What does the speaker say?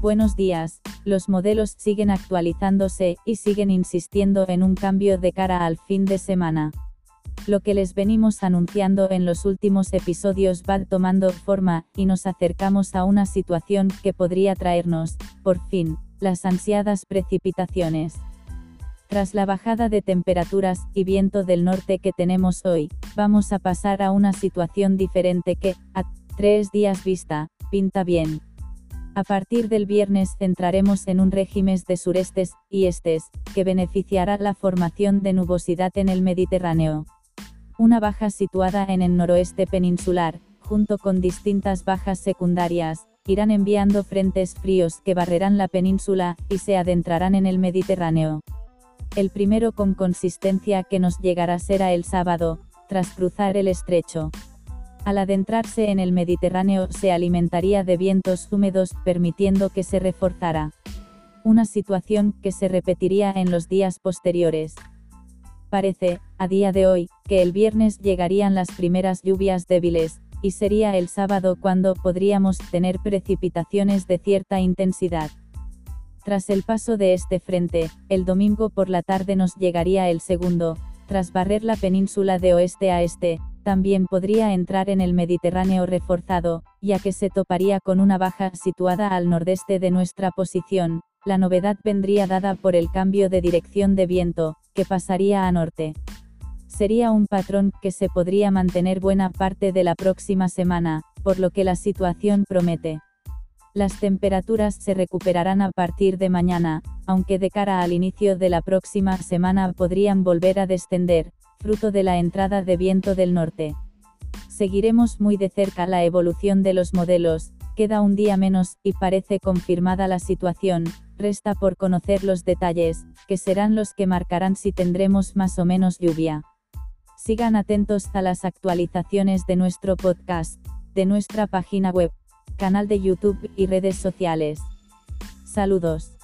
Buenos días, los modelos siguen actualizándose y siguen insistiendo en un cambio de cara al fin de semana. Lo que les venimos anunciando en los últimos episodios va tomando forma, y nos acercamos a una situación que podría traernos, por fin, las ansiadas precipitaciones. Tras la bajada de temperaturas y viento del norte que tenemos hoy, vamos a pasar a una situación diferente que, a tres días vista, pinta bien. A partir del viernes entraremos en un régimen de surestes y estes, que beneficiará la formación de nubosidad en el Mediterráneo. Una baja situada en el noroeste peninsular, junto con distintas bajas secundarias, irán enviando frentes fríos que barrerán la península y se adentrarán en el Mediterráneo. El primero con consistencia que nos llegará será el sábado, tras cruzar el estrecho. Al adentrarse en el Mediterráneo se alimentaría de vientos húmedos, permitiendo que se reforzara. Una situación que se repetiría en los días posteriores. Parece, a día de hoy, que el viernes llegarían las primeras lluvias débiles, y sería el sábado cuando podríamos tener precipitaciones de cierta intensidad. Tras el paso de este frente, el domingo por la tarde nos llegaría el segundo, tras barrer la península de oeste a este, también podría entrar en el Mediterráneo reforzado, ya que se toparía con una baja situada al nordeste de nuestra posición, la novedad vendría dada por el cambio de dirección de viento, que pasaría a norte. Sería un patrón que se podría mantener buena parte de la próxima semana, por lo que la situación promete. Las temperaturas se recuperarán a partir de mañana, aunque de cara al inicio de la próxima semana podrían volver a descender, fruto de la entrada de viento del norte. Seguiremos muy de cerca la evolución de los modelos, queda un día menos, y parece confirmada la situación, resta por conocer los detalles, que serán los que marcarán si tendremos más o menos lluvia. Sigan atentos a las actualizaciones de nuestro podcast, de nuestra página web, canal de YouTube y redes sociales. Saludos.